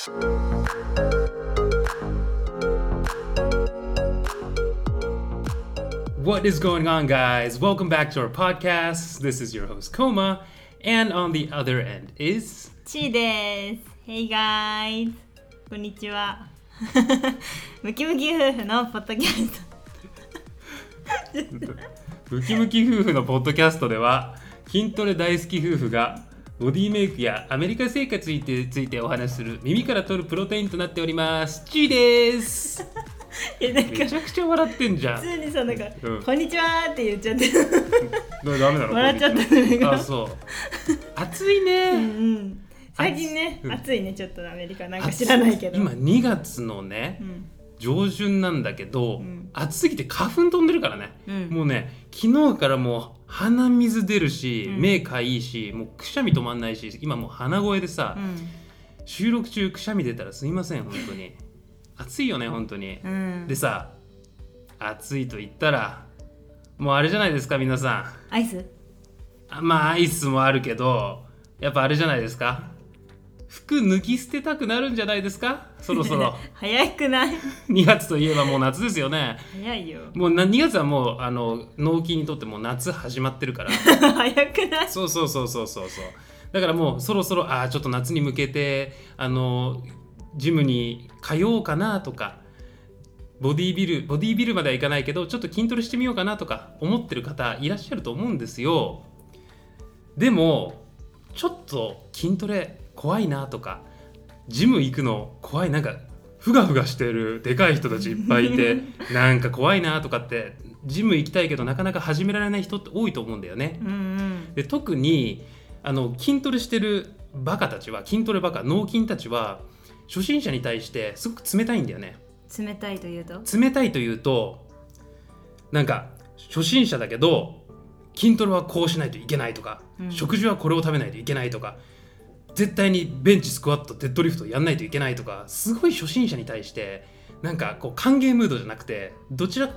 What is going on, guys? Welcome back to our podcast. This is your host, Koma, and on the other end is. ちーです。Hey guys! こんにちは。ムキムキ夫婦のポッドキャスト。ムキムキ夫婦のポッドキャストでは筋トレ大好き夫婦がボディメイクやアメリカ生活についてお話しする耳から取るプロテインとなっております。チーです。いやなんかめちゃくちゃ笑ってんじゃん。普通にさなんか、うんこんにちはって言っちゃって。ダメなの？笑っちゃったねあ、そう。暑いね。うんうん。最近ね、うん暑いねちょっっとアメリカなんか知らないけど。今2月のね、うん上旬なんだけど、うん暑すぎて花粉飛んでるからね、うんもうね昨日からもう鼻水出るし、うん目かいいしもうくしゃみ止まんないし今もう鼻声でさ、収録中くしゃみ出たらすいません本当に 暑いよね本当に、うん。うん。でさ暑いと言ったらもうあれじゃないですか皆さんアイス？あまあアイスもあるけどやっぱあれじゃないですか服脱ぎ捨てたくなるんじゃないですか？そろそろ 早くない？2月といえばもう夏ですよね早いよ。もうな2月はもうあの納期にとってもう夏始まってるから 早くない？そうそうそうそうそうそうだからもうそろそろああちょっと夏に向けてあのジムに通おうかなとかボディービルボディービルまではいかないけどちょっと筋トレしてみようかなとか思ってる方いらっしゃると思うんですよでもちょっと筋トレ怖いなとかジム行くの怖いなんかふがふがしてるでかい人たちいっぱいいてなんか怖いなとかってジム行きたいけどなかなか始められない人って多いと思うんだよね。うんうん。で特にあの筋トレしてるバカたちは筋トレバカ脳筋たちは初心者に対してすごく冷たいんだよね。冷たいというと？冷たいというとなんか初心者だけど筋トレはこうしないといけないとか、うん食事はこれを食べないといけないとか絶対にベンチスクワットデッドリフトやんないといけないとかすごい初心者に対してなんかこう歓迎ムードじゃなくてどちら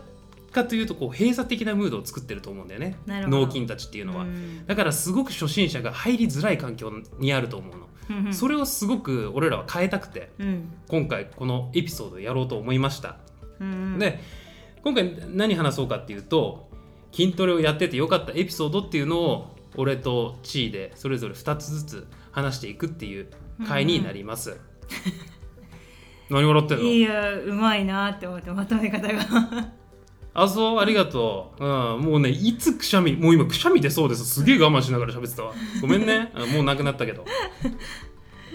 かというとこう閉鎖的なムードを作ってると思うんだよね。脳筋たちっていうのは、うん。だからすごく初心者が入りづらい環境にあると思うの、うん。うんそれをすごく俺らは変えたくてうん。今回このエピソードをやろうと思いました。で今回何話そうかっていうと筋トレをやっててよかったエピソードっていうのを俺とチーでそれぞれ2つずつ話していくっていう回になります、何笑ってんの？いやうまいなって思ってまとめ方が。あそうありがとう、うん、もうねいつくしゃみもう今くしゃみ出そうです。すげえ我慢しながら喋ってたわ。ごめんね、うんもうなくなったけど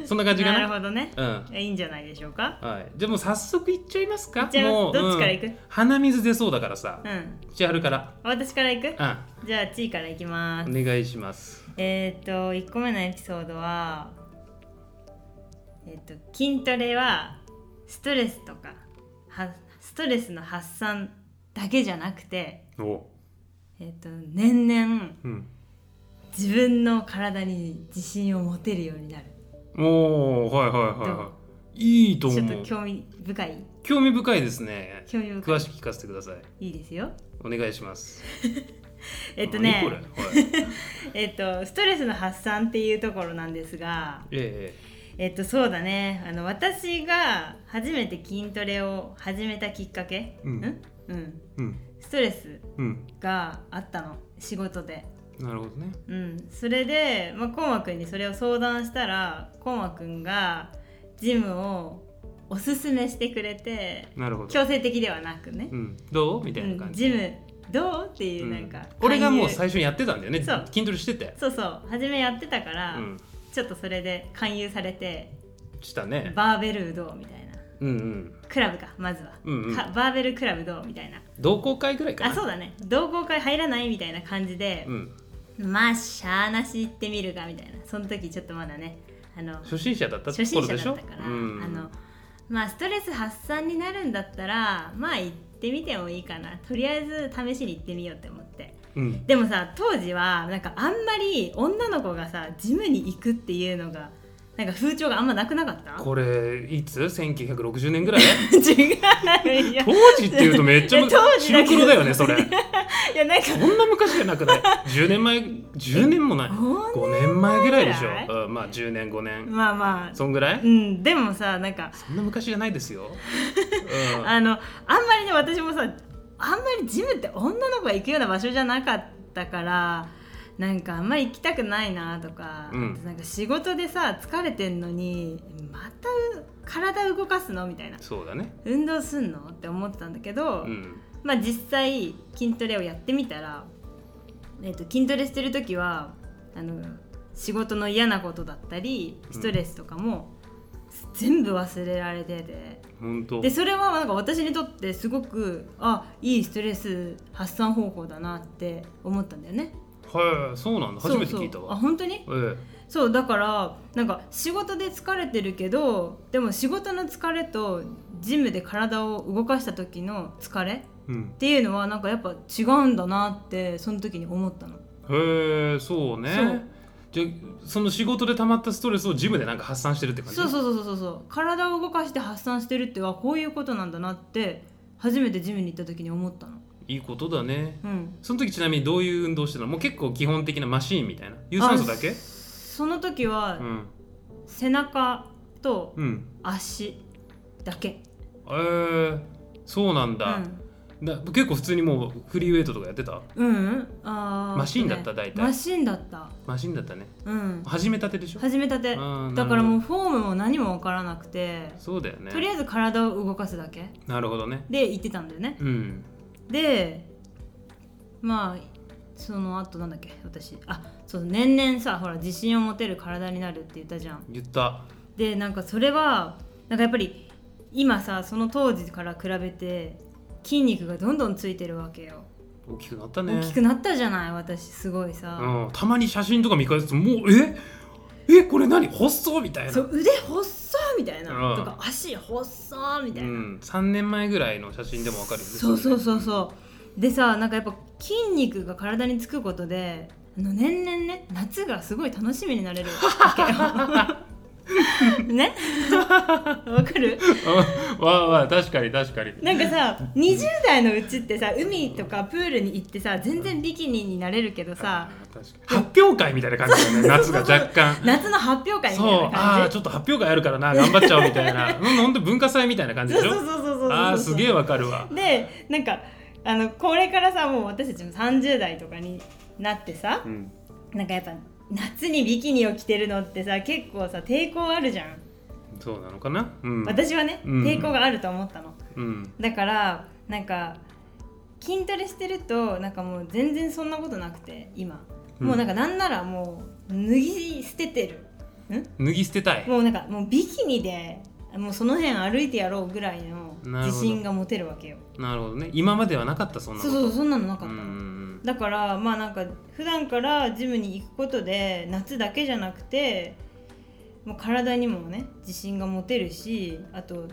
そんな感じかな？なるほどね。うん。いいんじゃないでしょうか？はい、じゃあもう早速いっちゃいますか？いっちゃいますもうどっちから行く？うん鼻水出そうだからさ。うん。千春から。私から行く？うじゃあちーから行きます。んお願いします。えっ、ー、と1個目のエピソードはえっ、と筋トレはストレスとかはストレスの発散だけじゃなくてお。えっ、と年々うん。自分の体に自信を持てるようになる。おーはいはいはいはい。いいとち思う。ょっと興味深い。興味深いですね。興味深い。詳しく聞かせてください。いいですよ。お願いします。えっとね。何これ、はい、えっとストレスの発散っていうところなんですが。ええっとそうだね。あの私が初めて筋トレを始めたきっかけ、うん。うん、えうん。ストレスうん。があったの。仕事で、なるほどね。うん、それで、まあ、コウマくんにそれを相談したらコウマくんがジムをおすすめしてくれてなるほど。強制的ではなくね。う、ん。どう？みたいなうん、感じジムどう？っていううんなん。か、俺がもう最初にやってたんだよね。そう。筋トレしてて。そうそう。初めやってたから、うん。ちょっとそれで勧誘されてしたね。バーベルどう？みたいな。うんうん。クラブかまずは、うんうん。かバーベルクラブどう？みたいな。同好会ぐらいかな。あそうだね。同好会入らない？みたいな感じでう、んまあしゃあなし行ってみるかみたいな。その時ちょっとまだねあの初心者だったと初心者だったから、うん。あのまあストレス発散になるんだったらまあ行ってみてもいいかな。とりあえず試しに行ってみようって思って。うん。でもさ当時はなんかあんまり女の子がさジムに行くっていうのがなんか風潮があんまなくなかった？これいつ？1960年ぐらい？違うよ。当時っていうとめっちゃ当時白黒だよねそれ。いやなんか。そんな昔じゃなくない？10年前10年もない。5 5年前ぐらいでしょ、うん、まあ10年5年。まあまあ。そんぐらい？うんでもさなんか。そんな昔じゃないですよ、うん、あのあんまりね私もさあんまりジムって女の子が行くような場所じゃなかったからなんかあんまり行きたくないなとか、うん。なんか仕事でさ疲れてんのにまた体動かすのみたいな。そうだね。運動すんのって思ってたんだけど、うん。まあ実際筋トレをやってみたら、えー、と筋トレしてる時はあの仕事の嫌なことだったりストレスとかも全部忘れられてて。本当。でそれはなんか私にとってすごくあいいストレス発散方法だなって思ったんだよね。はいそうなんだ。初めて聞いたそうそうあわ本当に？ええ。そうだからなんか仕事で疲れてるけどでも仕事の疲れとジムで体を動かした時の疲れうん。っていうのはなんかやっぱ違うんだなってその時に思ったの。へえそうね。そう。じゃあその仕事で溜まったストレスをジムでなんか発散してるって感じ？そうそうそうそうそう体を動かして発散してるってはこういうことなんだなって初めてジムに行った時に思ったの。いいことだね。うん、その時ちなみにどういう運動してたの？もう結構基本的なマシーンみたいな？有酸素だけ？その時はうん。背中とうん。足だけ、えー、そうなんだ,、だ結構普通にもうフリーウェイトとかやってた？うん、うん、あーマシンだったね大体。マシンだった。マシンだったね。うん。始めたてでしょ？始めたて。うんだからもなうフォームも何も分からなくて、そうだよね。とりあえず体を動かすだけ。なるほどね。で行ってたんだよね。うんでまあその後なんだっけ私。あそう年々さほら自信を持てる体になるって言ったじゃん。言った。でなんかそれはなんかやっぱり今さその当時から比べて筋肉がどんどんついてるわけよ、大きくなったね。大きくなったじゃない私すごいさ、うん、たまに写真とか見返すともうえ？えこれ何？細っみたいな。そう腕細っみたいな、うん。とか足細っみたいな、うん、3年前ぐらいの写真でもわかるよね。そうそうそうそう。でさなんかやっぱ筋肉が体につくことであの年々ね夏がすごい楽しみになれるわけよ ね？わかる？うん。わあわあ確かに確かに。なんかさ20代のうちってさ海とかプールに行ってさ全然ビキニになれるけどさあー確かに発表会みたいな感じだよね夏が若干。夏の発表会みたいそう。なああ感じちょっと発表会あるからな頑張っちゃおうみたいな。うんほんと文化祭みたいな感じでしょそうそうそうそうそうああすげえわかるわ。でなんかあのこれからさもう私たちも30代とかになってさうん。なんかやっぱ夏にビキニを着てるのってさ結構さ抵抗あるじゃん、そうなのかな？うん。私はね、うん。抵抗があると思ったの。うん。だからなんか筋トレしてるとなんかもう全然そんなことなくて今、うん。もうなんかなんならもう脱ぎ捨ててる。脱ぎ捨てたい。もうなんかもうビキニでもうその辺歩いてやろうぐらいの自信が持てるわけよ。なるほどね。今まではなかったそんなこと。そうそうそんなのなかっただからまあなんか普段からジムに行くことで夏だけじゃなくてもう体にもね自信が持てるしあと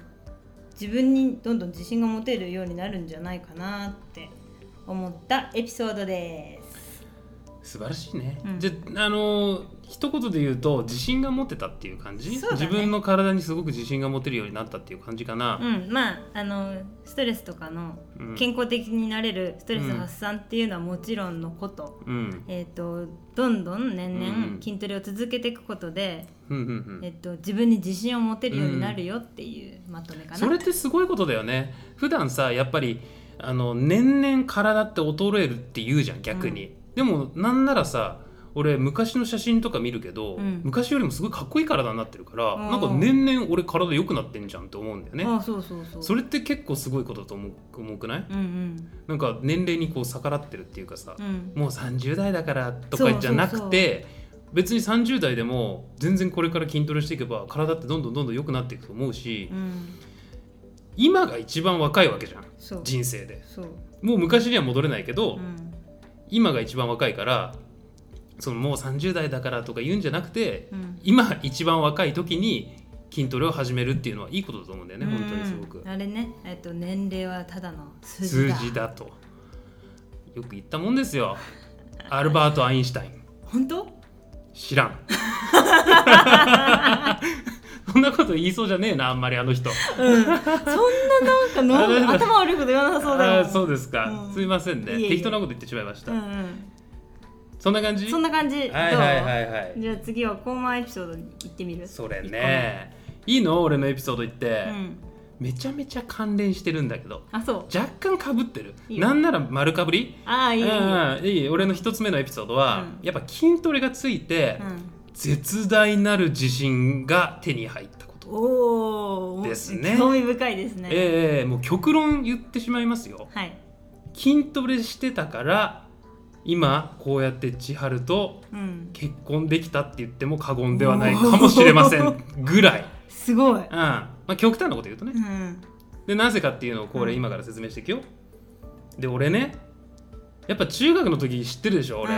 自分にどんどん自信が持てるようになるんじゃないかなって思ったエピソードです。素晴らしいね、うん。じゃあのー一言で言うと自信が持てたっていう感じ、ね。自分の体にすごく自信が持てるようになったっていう感じかな、うん、まああのストレスとかのうん。健康的になれるストレス発散っていうのはもちろんのこと,、うん。えー、とどんどん年うん々筋トレを続けていくことで、うんうんうん。えっと、自分に自信を持てるようになるよっていうまとめかな。それってすごいことだよね。普段さやっぱりあの年々体って衰えるって言うじゃん逆に、でもなんならさ俺昔の写真とか見るけど、うん。昔よりもすごいかっこいい体になってるから、うん。なんか年々俺体良くなってんじゃんって思うんだよね、あそうそうそう。それって結構すごいことだと思う思うくない？うんうん。なんか年齢にこう逆らってるっていうかさ、うん。もう30代だからとかじゃなくて別に30代でも全然これから筋トレしていけば体ってどんどんどんどん良くなっていくと思うし、うん。今が一番若いわけじゃん人生で。もう昔には戻れないけど、うん。今が一番若いからそのもう30代だからとか言うんじゃなくてうん。今一番若い時に筋トレを始めるっていうのはいいことだと思うんだよね、本当にすごく。うんあれね、えっと、年齢はただの数字数だ。と。よく言ったもんですよ。アルバート・アインシュタイン。本当？知らん。そんなこと言いそうじゃねえなあんまりあの人。うん、そんななんかの頭悪いこと言わなさそうだよ。そうですか、うん。すいませんね。適当なこと言ってしまいました、うんうんそんな感じ？そんな感じ。はいはいはいはい。じゃあ次はコーマンエピソードに行ってみる？それね。いいの？俺のエピソード言って、うん。めちゃめちゃ関連してるんだけど。あそう。若干かぶってる。いなんなら丸かぶり？ああいいいい。俺の一つ目のエピソードは、うん。やっぱ筋トレがついて、絶大なる自信が手に入ったこと、ですね。興味深いですね。ええもう極論言ってしまいますよ。はい。筋トレしてたから今こうやって千春とうん。結婚できたって言っても過言ではないかもしれません ぐらい、すごい。うん。まあ、極端なこと言うとね。うん。でなぜかっていうのをこれうん。今から説明していくよ。で俺ねやっぱ中学の時知ってるでしょ俺、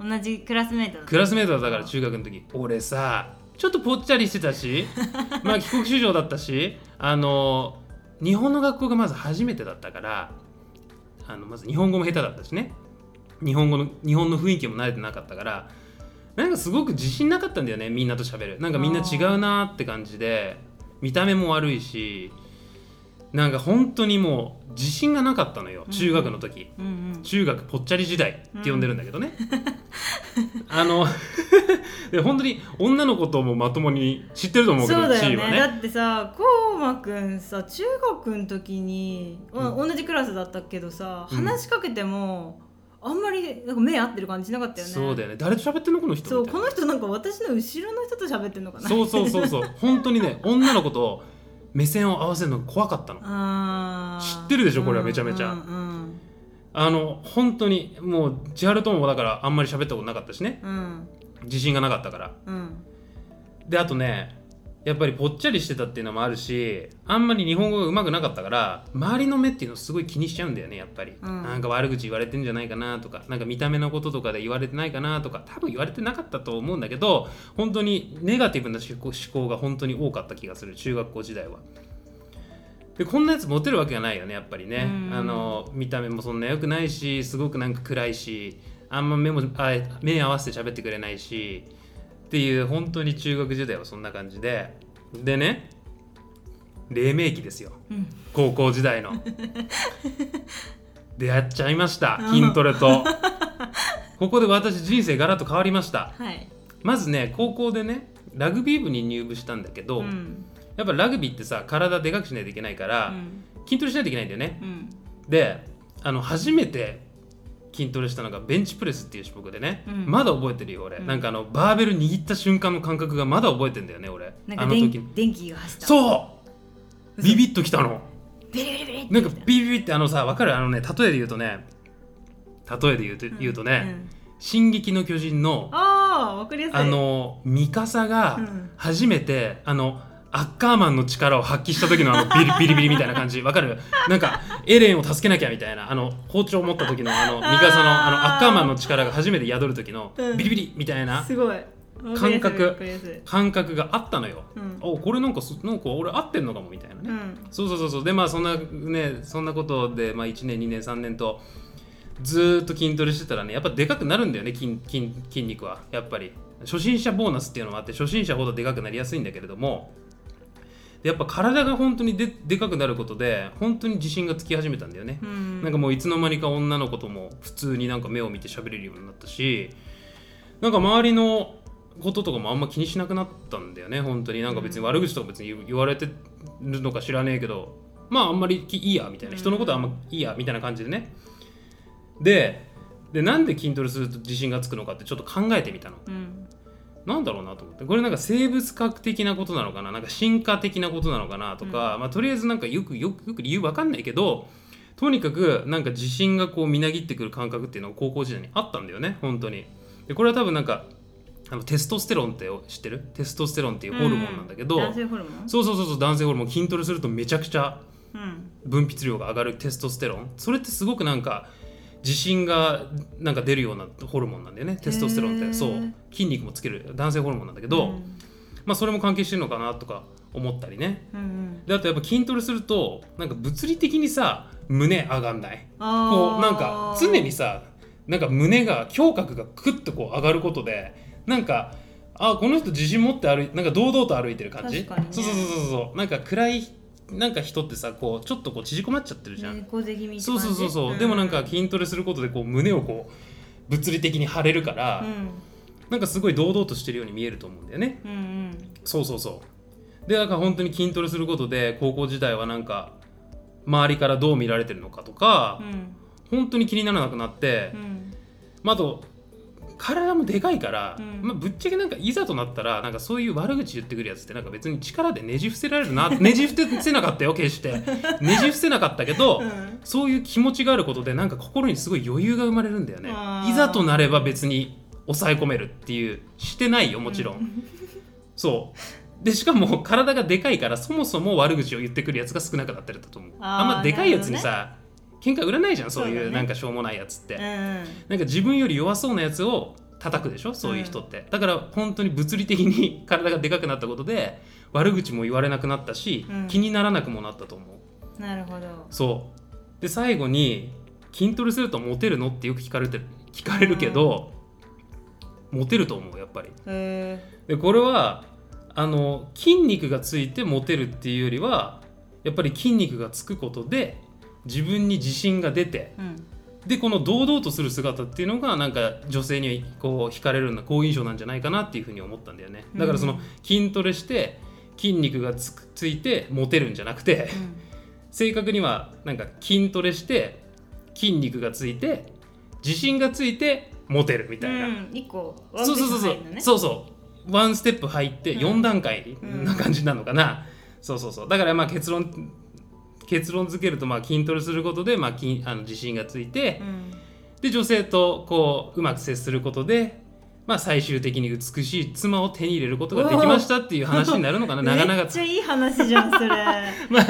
うん、同じクラスメートだクラスメートだから中学の時。俺さちょっとぽっちゃりしてたし まあ帰国子女だったしあの日本の学校がまず初めてだったからあのまず日本語も下手だったしね日本語の日本の雰囲気も慣れてなかったからなんかすごく自信なかったんだよねみんなと喋る。なんかみんな違うなって感じで見た目も悪いしなんか本当にもう自信がなかったのよ中学の時、うんうん。中学ぽっちゃり時代って呼んでるんだけどね、あので本当に女の子ともまともに知ってると思うけどそうだよチーはね。だってさこうまくんさ中学の時に、まあう同じクラスだったけどさうん。話しかけても、あんまりなんか目合ってる感じしなかったよね。そうだよね。誰と喋ってんの？この人そうこの人なんか私の後ろの人と喋ってんのかな。そうそうそうそう。本当にね女の子と目線を合わせるのが怖かったの。知ってるでしょ？これはめちゃめちゃ。うんうんあの本当にもう千春ともだからあんまり喋ったことなかったしね。うん。自信がなかったから。うん。であとねやっぱりぽっちゃりしてたっていうのもあるしあんまり日本語が上手くなかったから周りの目っていうのをすごい気にしちゃうんだよねやっぱり、うん。なんか悪口言われてんじゃないかなとかなんか見た目のこととかで言われてないかなとか多分言われてなかったと思うんだけど本当にネガティブな思考が本当に多かった気がする中学校時代は。でこんなやつモテるわけがないよねやっぱりね、うん。あの見た目もそんな良くないしすごくなんか暗いしあんま目もあ目合わせて喋ってくれないしっていう本当に中学時代はそんな感じで。でね黎明期ですよ。うん。高校時代の。出会っちゃいました筋トレと。ここで私人生ガラッと変わりました。はい。まずね高校でねラグビー部に入部したんだけど、うん。やっぱラグビーってさ体でかくしないといけないから、うん。筋トレしないといけないんだよね。うん。であの初めて筋トレしたのがベンチプレスっていう種目でね、うん。まだ覚えてるよ俺、うん。なんかあのバーベル握った瞬間の感覚がまだ覚えてんだよね俺。あの時。電気が走った。うそう。ビビッときたの。ビリビリビリって。なんかビビビってあのさ分かる？あのね例えで言うとね例えで言うと,、言うとね、うん。進撃の巨人」のあのミカサがうん。初めて、あのアッカーマンの力を発揮した時のあの ビリビリビリみたいな感じ。わかる？なんかエレンを助けなきゃみたいなあの包丁を持った時のあのミカサのあのアッカーマンの力が初めて宿る時のうん。ビリビリみたいなすごい。感覚感覚があったのよ。うん。おこれなんかすなんか俺合ってんのかもみたいなね。うん。そうそうそうそう。でまあそんなねそんなことで、まあ、1年2年3年とずーっと筋トレしてたらねやっぱでかくなるんだよね筋筋筋肉は。やっぱり。初心者ボーナスっていうのもあって初心者ほどでかくなりやすいんだけれどもでやっぱ体が本当にででかくなることで本当に自信がつき始めたんだよね、うん。なんかもういつの間にか女の子とも普通になんか目を見て喋れるようになったしなんか周りのこととかもあんま気にしなくなったんだよね本当に。なんか別に悪口とか別に言言われてるのか知らねえけどまああんまりいいやみたいな人のことはあんまいいやみたいな感じでね。ででなんで筋トレすると自信がつくのかってちょっと考えてみたの。うんなんだろうなと思って。これなんか生物学的なことなのかな？なんか進化的なことなのかなとか、まあ、とりあえずなんかよくよくよく理由わかんないけどとにかくなんか自信がこうみなぎってくる感覚っていうのが高校時代にあったんだよね。本当に。でこれは多分なんかあのテストステロンって知ってる？テストステロンっていうホルモンなんだけど、うん。男性ホルモン？そうそうそうそう男性ホルモン。筋トレするとめちゃくちゃうん。分泌量が上がるテストステロン。それってすごくなんか自信がなんか出るようなホルモンなんだよね。テストステロンって。そう。筋肉もつける男性ホルモンなんだけど、うん。まあそれも関係してるのかなとか思ったりね。うんであとやっぱ筋トレするとなんか物理的にさ胸上がんない？こうなんか常にさなんか胸が胸郭がクッとこう上がることでなんかあこの人自信持って歩いなんか堂々と歩いてる感じ？ね。そうそうそうそうそう。なんか暗いなんか人ってさこうちょっとこう縮こまっちゃってるじゃん、猫背気味ってそうそうそうそう、でもなんか筋トレすることでこう胸をこう物理的に張れるから、うん。なんかすごい堂々としてるように見えると思うんだよね。うんうん。そうそうそう。でなんか本当に筋トレすることで高校時代はなんか周りからどう見られてるのかとかう、ん。本当に気にならなくなってう、ん。まあ、あと体もでかいから、うん。まあ、ぶっちゃけなんかいざとなったらなんかそういう悪口言ってくるやつってなんか別に力でねじ伏せられるな ねじ伏せなかったよ決して。ねじ伏せなかったけど、うん。そういう気持ちがあることでなんか心にすごい余裕が生まれるんだよね。いざとなれば別に抑え込めるっていうしてないよもちろん、そう。でしかも体がでかいからそもそも悪口を言ってくるやつが少なくなってるんだと思う。あんまでかいやつにさ、喧嘩売らないじゃんそういうなんかしょうもないやつって、うんなんか自分より弱そうなやつを叩くでしょそういう人って、だから本当に物理的に 体がでかくなったことで悪口も言われなくなったし、うん。気にならなくもなったと思う。なるほど。そう。で最後に筋トレするとモテるのってよく聞かれて聞かれるけど、モテると思うやっぱり。へでこれはあの筋肉がついてモテるっていうよりはやっぱり筋肉がつくことで自分に自信が出てえうん。でこの堂々とする姿っていうのがなんか女性にこう惹かれるような好印象なんじゃないかなっていうふうに思ったんだよね。だからそのうん筋トレして筋肉がつくついてモテるん。じゃなくて正確にはなんか筋トレして筋肉がついて自信がついてモテるみたいな、うん、一個ワンそうピーそうそうそうス入るのね。そうそう。ワンステップ入ってうん。4段階うんな感じなのかな、そうそうそう。だからまあ結論結論付けるとまあ筋トレすることでまあ筋あの自信がついて、うん。で女性とこううまく接することで、まあ、最終的に美しい妻を手に入れることができましたっていう話になるのかな。長々と。めっちゃいい話じゃんそれ。まあ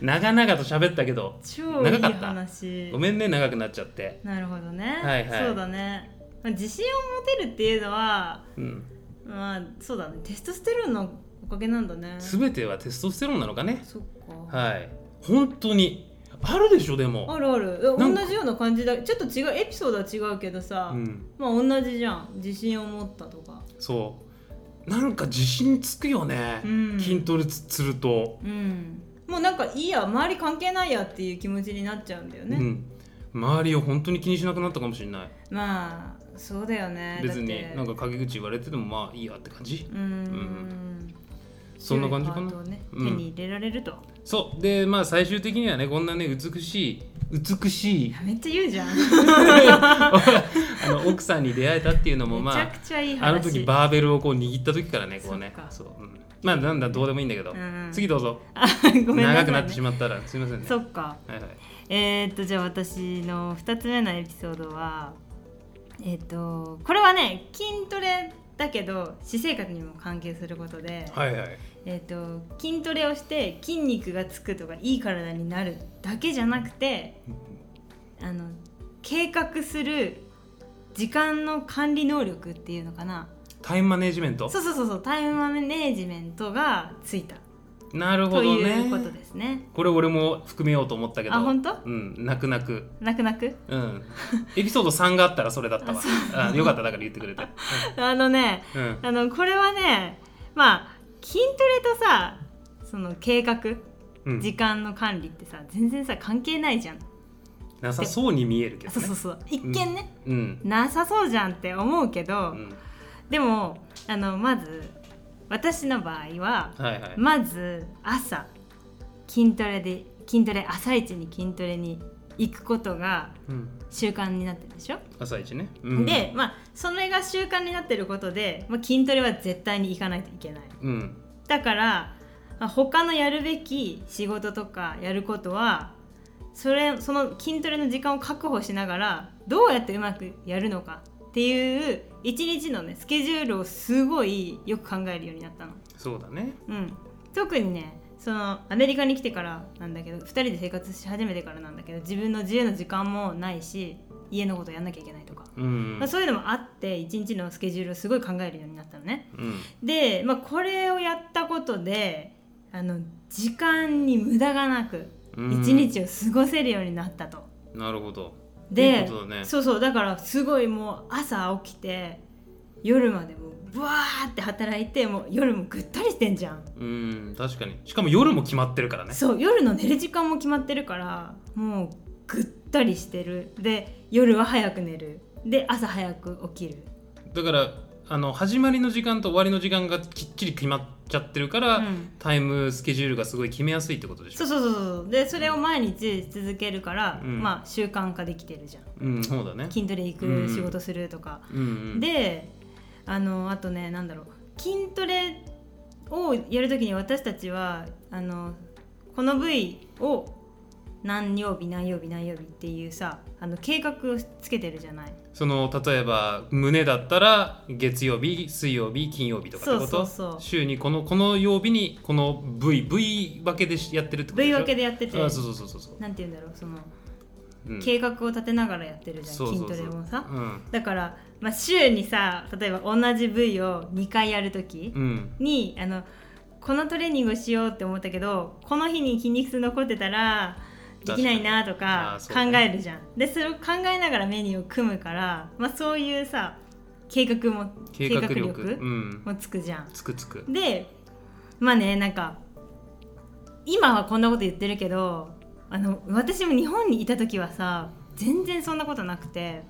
長々と喋ったけど超いい長かった。話。ごめんね長くなっちゃって、なるほどね、はいはい。そうだね。まあ自信を持てるっていうのはうん、まあそうだね。テストステロンのおかげなんだね。全てはテストステロンなのかね。そっか、はい本当に。あるでしょでも。あるある。同じような感じだ。ちょっと違うエピソードは違うけどさ、うん。まあ同じじゃん。自信を持ったとか。そう。なんか自信つくよね、うん。筋トレすると、うん。もうなんかいいや周り関係ないやっていう気持ちになっちゃうんだよね、うん、周りを本当に気にしなくなったかもしれない。まあそうだよね。別になんか陰口言われててもまあいいやって感じ。うーんそんな感じかな？ね、うん。手に入れられると。そう。でまあ最終的にはねこんなね美しい美しい。めっちゃ言うじゃん。あの奥さんに出会えたっていうのもまああの時バーベルをこう握った時からねこうね。そう、うん。まあなんだどうでもいいんだけど、うん。次どうぞ。あごめんね、長くなってしまったらすいませんね。そっか。はいはい。えー、っとじゃあ私の2つ目のエピソードはえーっとこれはね筋トレだけど私生活にも関係することで、はいはいえーっと筋トレをして筋肉がつくとかいい体になるだけじゃなくてあの計画する時間の管理能力っていうのかな。タイムマネジメント？そうそうそうそうタイムマネージメントがついた。なるほとどね。いうことですね。これ俺も含めようと思ったけど。あ本当？うん泣く泣く。泣く泣く？うん。エピソード3があったらそれだったわ。あよかっただから言ってくれて。あのねうん。あのこれはねまあ筋トレとさその計画うん。時間の管理ってさ全然さ関係ないじゃん、なさそうに見えるけどね。そうそうそう。一見ね、うん。なさそうじゃんって思うけど、うん。でもあのまず私の場合ははいはい。まず朝筋トレで筋トレ朝一に筋トレに行くことがうん習慣になってるでしょ、朝一ね。うん。でまあそれが習慣になってることで、まあ、筋トレは絶対に行かないといけない。うん。だからまあ他のやるべき仕事とかやることはそれその筋トレの時間を確保しながらどうやってうまくやるのかっていう一日のねスケジュールをすごいよく考えるようになったの。そうだね。うん、特にねそのアメリカに来てからなんだけど2人で生活し始めてからなんだけど自分の自由の時間もないし家のことやんなきゃいけないとか、うんまあ、そういうのもあって一日のスケジュールをすごい考えるようになったのね。うん。で、まあ、これをやったことであの時間に無駄がなくうん。一日を過ごせるようになったと。なるほど。でね。そうそうだからすごいもう朝起きて夜までもうブワーって働いてもう夜もぐったりしてんじゃん。うん確かに。しかも夜も決まってるからね。そう夜の寝る時間も決まってるからもうぐったりしてる。で夜は早く寝る。で朝早く起きる。だからあの始まりの時間と終わりの時間がきっちり決まっちゃってるから、うん。タイムスケジュールがすごい決めやすいってことでしょ？そうそうそうそう。でそれを毎日続けるから、うん。まあ習慣化できてるじゃん。うんそうだね。筋トレ行く仕事するとか、であのあとねなんだろう。筋トレをやるときに私たちはあのこの部位を何曜日何曜日何曜日っていうさあの計画をつけてるじゃない。その例えば胸だったら月曜日水曜日金曜日とかってこと？そうそうそう。週にこのこの曜日にこの部位部位分けでやってるってことでしょ？部位分けでやってて。あそうそうそうそうそう、なんて言うんだろうその、うん、計画を立てながらやってるじゃんそうそうそう。筋トレもさ。うん。だから、まあ、週にさ例えば同じ部位を2回やるときうん。にあのこのトレーニングをしようって思ったけどこの日に筋肉痛残ってたらできないなと確か考えるじゃん。でそれを考えながらメニューを組むから、まあ、そういうさ計画も計画力うん。もつくじゃん。つくつく。でまあねなんか今はこんなこと言ってるけどあの私も日本にいた時はさ全然そんなことなくて。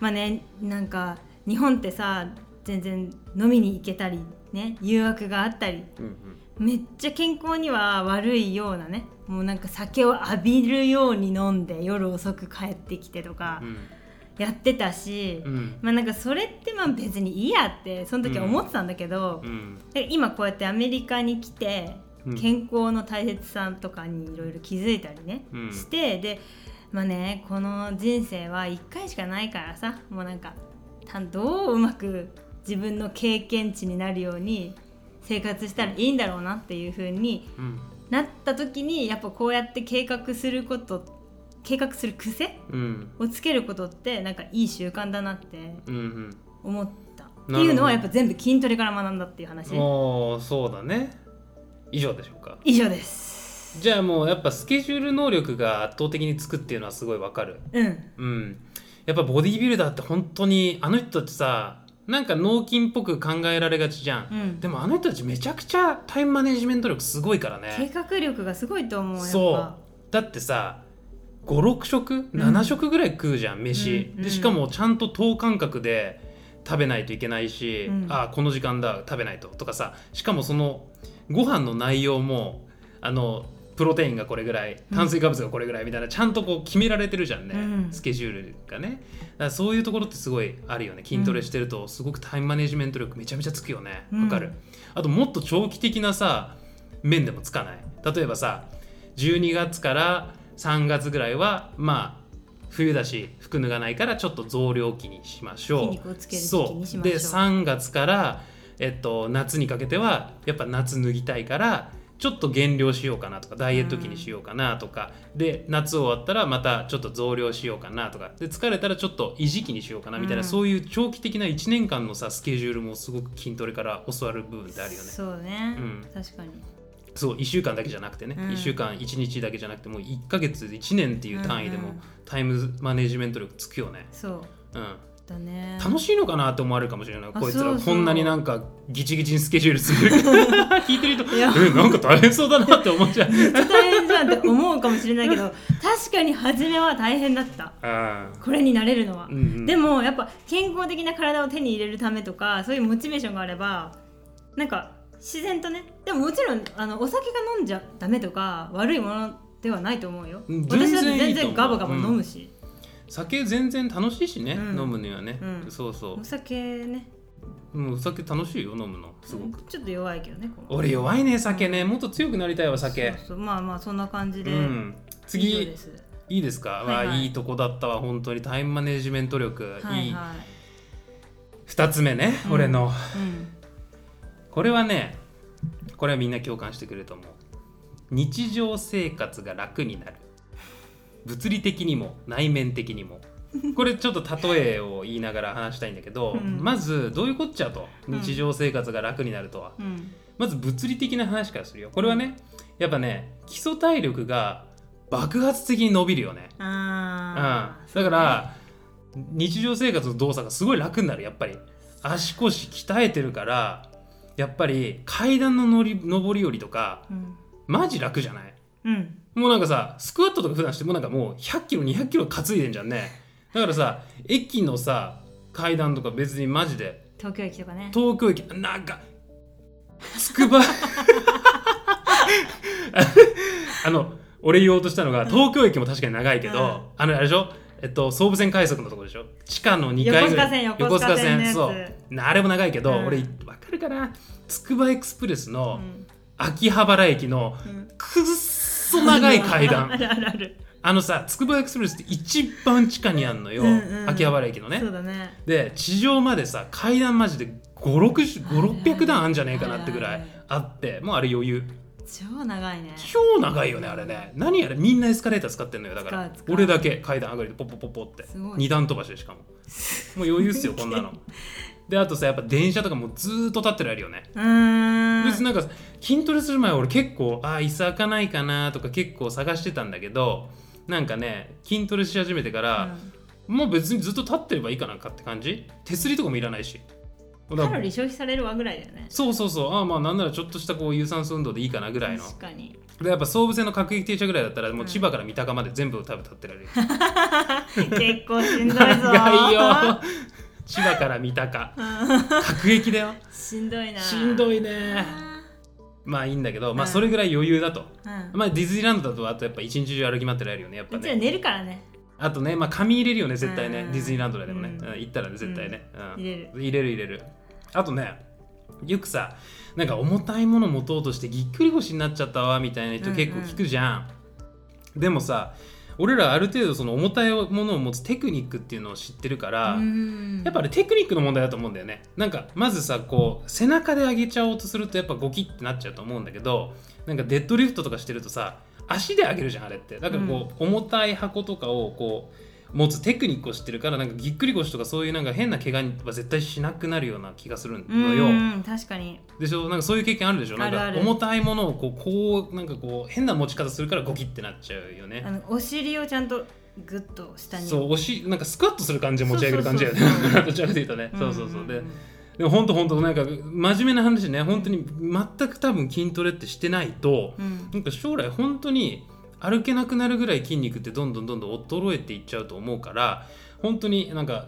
まあねなんか日本ってさ全然飲みに行けたりね誘惑があったりうんめっちゃ健康には悪いようなねもうなんか酒を浴びるように飲んで夜遅く帰ってきてとかうん。やってたし、うん。まあなんかそれってまあ別にいいやってその時は思ってたんだけど、うん。で今こうやってアメリカに来てうん健康の大切さとかにいろいろ気づいたりね、うん。してでまあねこの人生は1回しかないからさもうなんかたどううまく自分の経験値になるように生活したらいいんだろうなっていう風にうん。なった時にやっぱこうやって計画すること計画する癖うん。をつけることってなんかいい習慣だなってうんうん。思った。ってなるほどいうのはやっぱ全部筋トレから学んだっていう話。もうそうだね以上でしょうか？以上です。じゃあもうやっぱスケジュール能力が圧倒的につくっていうのはすごいわかる。うん。うん。やっぱボディービルダーって本当にあの人たちさなんか脳筋っぽく考えられがちじゃん、うん。でもあの人たちめちゃくちゃタイムマネジメント力すごいから計ね画力がすごいと思うやっぱ。そう。だってさ56食7食ぐらい食うじゃん、飯、うん。でしかもちゃんと等間隔で食べないといけないし、うん。あこの時間だ食べないと。とかさしかもそのご飯の内容もあのプロテインがこれぐらい炭水化物がこれぐらいみたいな、ちゃんとこう決められてるじゃんね、うん。スケジュールがね。だからそういうところってすごいあるよね。筋トレしてるとすごくタイムマネジメント力めちゃめちゃつくよね。わかる、うんあともっと長期的なさ面でもつかない。例えばさ12月から3月ぐらいはまあ冬だし服脱がないからちょっと増量期にしましょう。筋肉をつける時期にしましょう。で3月から、えっと、夏にかけてはやっぱ夏脱ぎたいからちょっと減量しようかなとかダイエット期にしようかなとか、で夏終わったらまたちょっと増量しようかなとかで疲れたらちょっと維持期にしようかなみたいな、うん。そういう長期的な1年間のさスケジュールもすごく筋トレから教わる部分ってあるよね。そうね、うん。確かに。そう1週間だけじゃなくてね、うん。1週間1日だけじゃなくてもう1ヶ月1年っていう単位でもうんうん。タイムマネジメント力つくよね、そう。うん、だね。楽しいのかなって思われるかもしれない。あこいつらこんなになんかギチギチにスケジュールする。聞いてる人。いやえなんか大変そうだなって思っちゃう。大変じゃんって思うかもしれないけど確かに初めは大変だった。あこれになれるのは、うんうん。でもやっぱ健康的な体を手に入れるためとかそういうモチベーションがあればなんか自然とね。でももちろんあのお酒が飲んじゃダメとか悪いものではないと思うよ。うん私だって全全然ガバガバ飲むし、酒全然楽しいしね、うん。飲むにはね、うん。そうそお酒ね。う、うん、お酒楽しいよ飲むのすごく、ちょっと弱いけどねこう俺弱いね酒ね。もっと強くなりたいわ酒。そうそう。まあまあそんな感じで、うん。以次上です。いいですか、はいはい。いいとこだったわ本当に。タイムマネジメント力、いいはい。はい。2つ目ね、うん。俺の。うん。これはねこれはみんな共感してくれると思う。日常生活が楽になる物理的にも内面的にも。これちょっと例えを言いながら話したいんだけど、うん。まずどういうこっちゃと？うん。日常生活が楽になるとは、うん。まず物理的な話からするよ。これはねやっぱね基礎体力が爆発的に伸びるよね、うん、あだから日常生活の動作がすごい楽になるやっぱり。足腰鍛えてるからやっぱり階段の上り下りとかうん。マジ楽じゃない？うん。もうなんかさスクワットとか普段してもなんかもう100キロ200キロ担いでんじゃんね。だからさ駅のさ階段とか別にマジで。東京駅とかね。東京駅なんかつくばあの俺言おうとしたのが東京駅も確かに長いけど、うん。あのあれでしょ？えっと、総武線快速のところでしょ？地下の2階ぐらい。横須賀線横須賀線のやそう。あれも長いけど、うん。俺分かるかな？つくばエクスプレスのうん。秋葉原駅のうん。くっそ長い階段。あるあるある。あのさつくばエクスプレスって一番地下にあんのよ、うんうん。秋葉原駅のね。そうだね。で地上までさ階段マジで5600段あんじゃねえかなってぐらいあってもうあれ余裕。超長いね。超長いよねあれね。何あれみんなエスカレーター使ってんのよ。だから俺だけ階段上がりでポッポッポッポって。すごい。二段飛ばしでしかも。もう余裕っすよこんなの であとさやっぱ電車とかもうずーっと立ってられるよね。うーん。別になんか筋トレする前俺結構ああ椅子開かないかなとか結構探してたんだけどなんかね筋トレし始めてから、もう別にずっと立ってればいいかなんかって感じ？手すりとかもいらないし。うんカロリー消費されるわぐらいだよね。そうそうそう。ああまあなんならちょっとしたこう有酸素運動でいいかなぐらいの。確かに。でやっぱ総武線の各駅停車ぐらいだったらもう千葉から三鷹まで全部多分立ってられる、結構しんどいぞ。長いよ千葉から三鷹各駅だよ。しんどいな。しんどいいね。まあいいんだけどまあうんそれぐらい余裕だと、うん。まあディズニーランドだとあとやっぱ一日中歩き回ってられるよねやっぱね。寝るからね。あとねまあ紙入れるよね絶対ね。うん。ディズニーランドでもね、うん。うん行ったらね絶対ね、うん。入れる。入れる入れる。あとねよくさなんか重たいもの持とうとしてぎっくり腰になっちゃったわみたいな人結構聞くじゃん、でもさ俺らある程度その重たいものを持つテクニックっていうのを知ってるから、うん。やっぱあれテクニックの問題だと思うんだよね。なんかまずさこう背中で上げちゃおうとするとやっぱゴキってなっちゃうと思うんだけどなんかデッドリフトとかしてるとさ足で上げるじゃんあれって。だからこう、重たい箱とかをこう持つテクニックを知ってるからなんかぎっくり腰とかそういうなんか変な怪我は絶対しなくなるような気がするうのよ。ん確かに。でしょ？なんかそういう経験あるでしょ？なんか重たいものをこうこうなんかこう変な持ち方するからゴキってなっちゃうよね。あ。のお尻をちゃんとグッと下にそうおしなんかスクワットする感じで持ち上げる感じだよねどちらかというとね、ん。そうそうそう。ででも本当本当なんか真面目な話ね本当に全く多分筋トレってしてないと、うん。なんか将来本当に歩けなくなるぐらい筋肉ってどんどんどんどん衰えていっちゃうと思うから本当になんか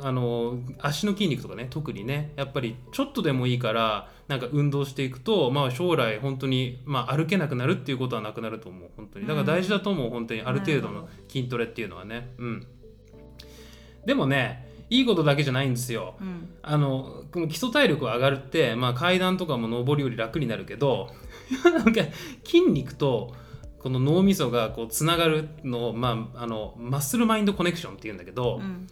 あの足の筋肉とかね特にねやっぱりちょっとでもいいからなんか運動していくと、まあ、将来本当に、まあ、歩けなくなるっていうことはなくなると思う本当に。だから大事だと思う本当に。ある程度の筋トレっていうのはね。うん。でもねいいことだけじゃないんですよ。うん。あの基礎体力が上がるって、まあ、階段とかも上りより楽になるけど なんか筋肉とこの脳みそがこうつながるのを、まあ、あのマッスルマインドコネクションっていうんだけど、うん。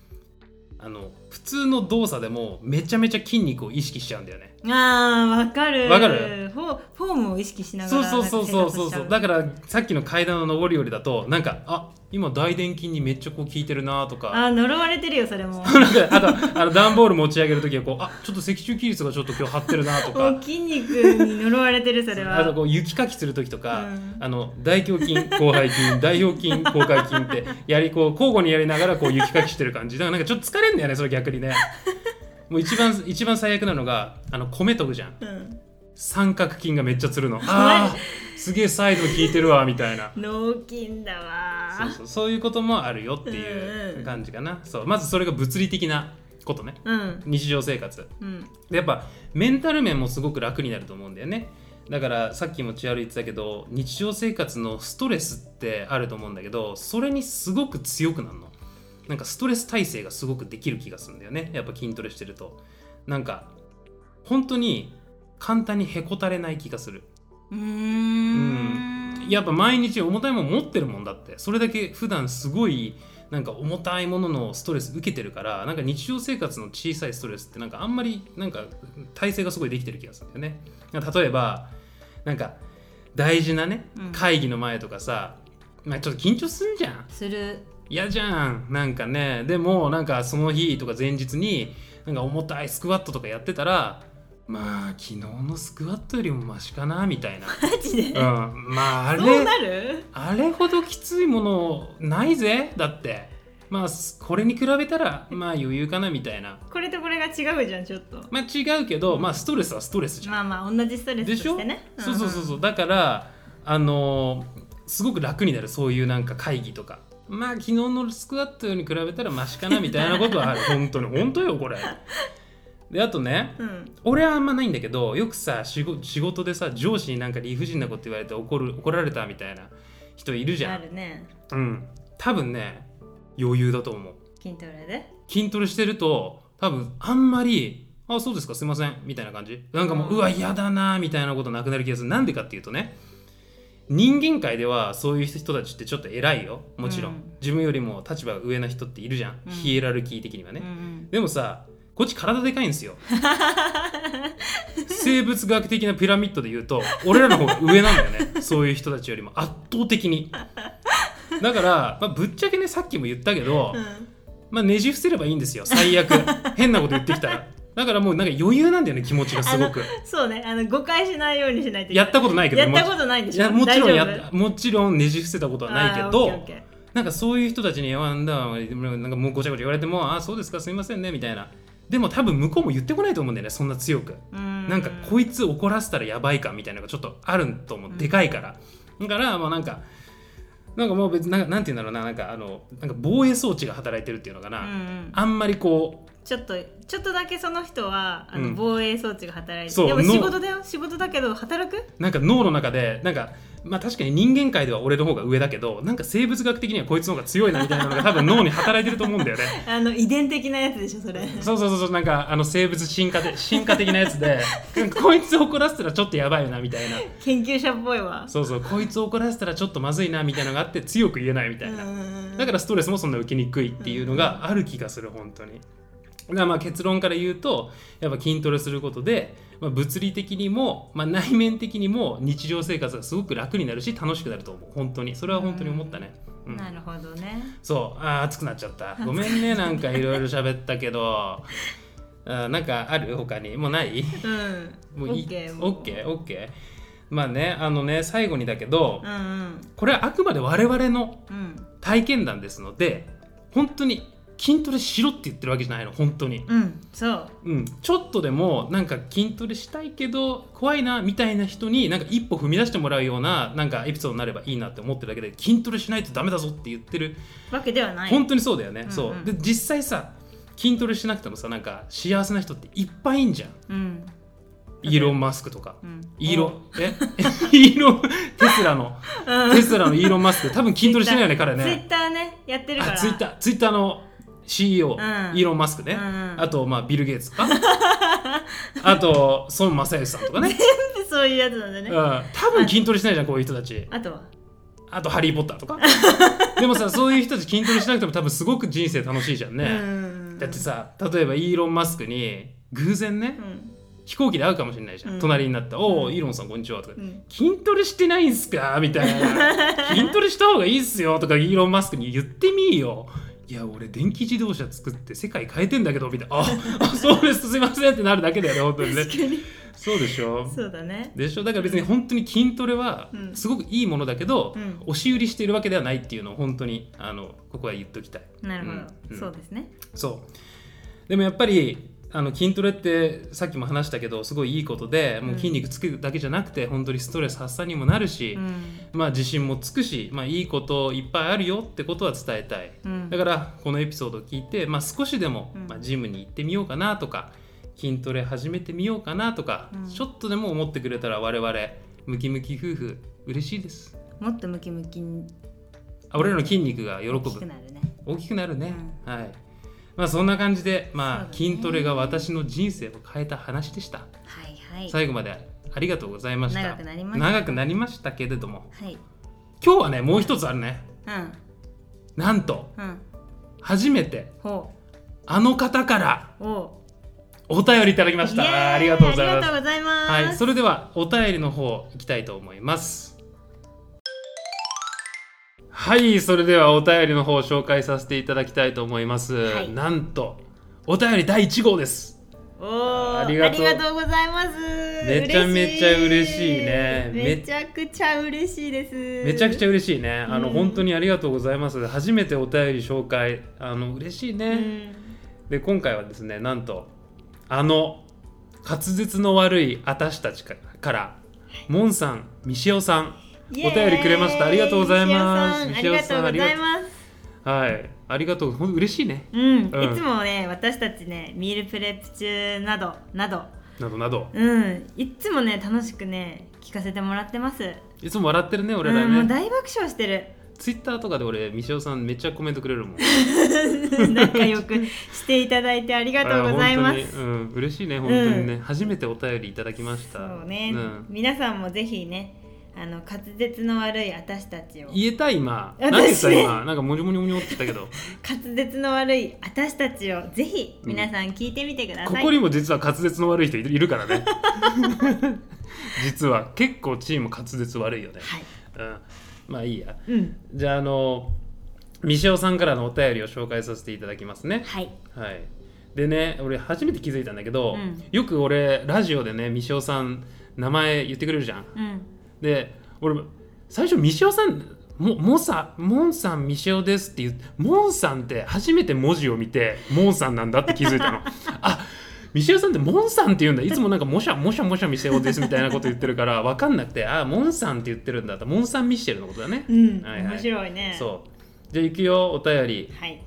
あの普通の動作でもめちゃめちゃ筋肉を意識しちゃうんだよね。あーわかる。わかる？フォフォームを意識しながらそうそうそうそうそう。そうだかからさっきの階段の上りよりだとなんかあ今大臀筋にめっちゃこう効いてるなとか。あー呪われてるよそれも。なんかあとあの段ボール持ち上げる時はこうあちょっと脊柱起立がちょっと今日張ってるなとか。筋肉に呪われてるそれは。あとこう雪かきする時とか、うん。あの大胸筋広背筋大胸筋広背筋ってやりこう交互にやりながらこう雪かきしてる感じ。だからなんかちょっと疲れんだよねそれ逆にね。もう一番一番最悪なのがあの米研ぐじゃん。うん。三角筋がめっちゃつるの。あーすげえサイド効いてるわみたいな。脳筋だわ。そうそう。そういうこともあるよっていうんううん。感じかな。そう。まずそれが物理的なことね。うん。日常生活。うん。でやっぱメンタル面もすごく楽になると思うんだよね。だからさっきも千春言ってたけど日常生活のストレスってあると思うんだけどそれにすごく強くなるのなんかストレス耐性がすごくできる気がするんだよね。やっぱ筋トレしてると。なんか本当に簡単にへこたれない気がする。うーん。やっぱ毎日重たいもの持ってるもんだって。それだけ普段すごいなんか重たいもののストレス受けてるからなんか日常生活の小さいストレスってなんかあんまりなんか体制がすごいできてる気がするんだよね。例えばなんか大事なねうん。会議の前とかさ、まあちょっと緊張すんじゃん。する嫌じゃんなんかね。でもなんかその日とか前日になんか重たいスクワットとかやってたらまあ昨日のスクワットよりもマシかなみたいな。マジで、うん、まああれあれほどきついものないぜ？だって。まあこれに比べたらまあ余裕かなみたいな。これとこれが違うじゃんちょっと。まあ違うけど、まあストレスはストレスじゃん。まあまあ同じストレスとでしょ、してね。そうそうそうそうう。だからあのーすごく楽になるそういうなんか会議とかまあ昨日のスクワットに比べたらマシかなみたいなことはある。本当に。本当よこれ。であとねんうん。俺はあんまないんだけどよくさ仕事仕事でさ上司になんか理不尽なこと言われて怒る怒られたみたいな人いるじゃん。あるね。うん。多分ね余裕だと思う。筋トレで？筋トレしてると多分あんまり「あそうですかすいません」みたいな感じ。なんかもう、うんうわ嫌だなみたいなことなくなる気がする。なんでかっていうとね人間界ではそういう人たちってちょっと偉いよ。もちろん、うん。自分よりも立場が上な人っているじゃん、うん。ヒエラルキー的にはね、うんうん。でもさこっち体でかいんですよ。生物学的なピラミッドで言うと俺らの方が上なんだよね。そういう人たちよりも。圧倒的に。だから、まあ、ぶっちゃけねさっきも言ったけど、うん。まあねじ伏せればいいんですよ。最悪。変なこと言ってきたらだからもうなんか余裕なんだよね気持ちがすごく。そうねあの誤解しないようにしないとやったことないけどやったことないでしょ？もちろんやもちろんねじ伏せたことはないけどなんかそういう人たちに「あんだなんかもうごちゃごちゃ言われてもああそうですかすいませんね」みたいな。でも多分向こうも言ってこないと思うんだよねそんな強く。うん。なんかこいつ怒らせたらやばいかみたいなのがちょっとあると思う、うん。でかいから。だからまあなんかなんかもう別になんかなんて言うんだろうななんかあのなんか防衛装置が働いてるっていうのかな、うんうん。あんまりこうちょっとちょっとだけその人はあうん。の防衛装置が働いて、そうのでも仕事だよ。仕事だけど働く？なんか脳の中でなんかまあ確かに人間界では俺の方が上だけどなんか生物学的にはこいつの方が強いなみたいなのが 多分脳に働いてると思うんだよね。あの遺伝的なやつでしょそれ。そうそうそう。そうなんかあの生物進化で進化的なやつでこいつ怒らせたらちょっとやばいよなみたいな。研究者っぽいわ。そうそう。こいつ怒らせたらちょっとまずいなみたいなのがあって強く言えないみたいな。だからストレスもそんな受けにくいっていうのがある気がする本当に。まあ結論から言うとやっぱ筋トレすることで、まあ、物理的にも、まあ、内面的にも日常生活がすごく楽になるし楽しくなると思う。本当に。それは本当に思ったね。うん。なるほどね。そう。あー熱くなっちゃった。ごめんね。なんかいろいろ喋ったけど。あーなんかある？他に？もうない？うん。もういい？オッケーオッケーオッケーまあねあのね最後にだけど、うんうん。これはあくまで我々のうん。体験談ですので本当に筋トレしろって言ってるわけじゃないの本当に、うんそう。うん、ちょっとでもなんか筋トレしたいけど怖いなみたいな人になんか一歩踏み出してもらうようななんかエピソードになればいいなって思ってるだけで筋トレしないとダメだぞって言ってる。わけではない。本当にそうだよね、うんうん。そう。で実際さ筋トレしなくてもさなんか幸せな人っていっぱいいんじゃん。うん。イーロン・マスクとか、うん。イーロン。え？イーロン？テスラの。テスラのイーロン・マスク。多分筋トレしてないよね彼ツイねッターねやってるから。あツイッター。ツイッターの CEO、んイーロン・マスクね、うん。うんあとまあビル・ゲイツとか。あと孫正義さんとかね、そういうやつなんだね。うん、多分筋トレしてないじゃんこういう人たち。あとは？あとハリー・ポッターとか。でもさそういう人たち筋トレしなくても多分すごく人生楽しいじゃんね、うん。だってさ例えばイーロン・マスクに偶然ねうん。飛行機で会うかもしれないじゃん、うん。隣になった「おお、うん。イーロンさんこんにちは」とか、うん。筋トレしてないんすか?」みたいな「筋トレした方がいいっすよ」とかイーロン・マスクに言ってみーよいや俺電気自動車作って世界変えてんだけどみたいな「ああそうですすいません」ってなるだけだよね本当にね。そうでしょ？そうだね。でしょ？だから別に本当に筋トレはうん。すごくいいものだけど、うん。押し売りしているわけではないっていうのを本当にあのここは言っておきたい。なるほど、うん。そうですね。そう。でもやっぱりあの筋トレってさっきも話したけどすごいいいことでもう筋肉つくだけじゃなくて本当にストレス発散にもなるし、うん。まあ自信もつくし、まあ、いいこといっぱいあるよってことは伝えたい、うん。だからこのエピソードを聞いて、まあ、少しでも、うん。まあ、ジムに行ってみようかなとか筋トレ始めてみようかなとか、うん。ちょっとでも思ってくれたら我々ムキムキ夫婦嬉しいです。もっとムキムキにあ俺らの筋肉が喜ぶ。大きくなるね。大きくなるね、はいまあそんな感じでまあ、筋トレが私の人生を変えた話でした。はいはい。最後までありがとうございました。長くなりました長くなりましたけれどもはい。今日はねもう一つあるね。うん。なんとうん。初めてほあの方からう。おお便りいただきました。ありがとうございます。ありがとうございます。はい、それではお便りの方いきたいと思いますはいそれではお便りの方を紹介させていただきたいと思います、はい。なんとお便り第1号です。おおあありがとうございます。めちゃめちゃ嬉しいね。めめちゃくちゃ嬉しいです。めちゃくちゃ嬉しいね。あの、うん本当にありがとうございます。初めてお便り紹介あの嬉しいね、うん。で今回はですねなんとあの滑舌の悪い私たちかからモンさんミシオさんお便りくれました。ありがとうございます。ありがとうございます。はいありがとう。ほんと嬉しいね。うん、うん。いつもね私たちねミールプレップ中などなど。などなど。うん。いつもね楽しくね聞かせてもらってます。いつも笑ってるね俺らうん、もうね大爆笑してる。ツイッターとかで俺ミシオさんめっちゃコメントくれるもん。仲良くしていただいてありがとうございます。うん。嬉しいね本当にね、初めてお便りいただきました。そうね、ん。皆さんもぜひねあの滑舌の悪い私たちを。言えた今。私。何言った今。なんかもじもにょもにょって言ったけど。滑舌の悪い私たちをぜひ皆さん聞いてみてください、ここにも実は滑舌の悪い人いるいるからね。実は結構チーム滑舌悪いよね、はい。うん、まあいいや。うん。じゃああのミシオさんからのお便りを紹介させていただきますね。はい。はい。でね俺初めて気づいたんだけど、うん。よく俺ラジオでねミシオさん名前言ってくれるじゃん。うんで俺最初ミシオさんもモサモンさんミシオですって言うモンさんって初めて文字を見てモンさんなんだって気づいたの。あミシオさんってモンさんって言うんだ。いつもなんかモシャモシャモシャミシオですみたいなこと言ってるから分かんなくてあモンさんって言ってるんだと。モンさんミシェルのことだね、うん、はいはい。面白いね。そう。じゃあ行くよお便り。はい。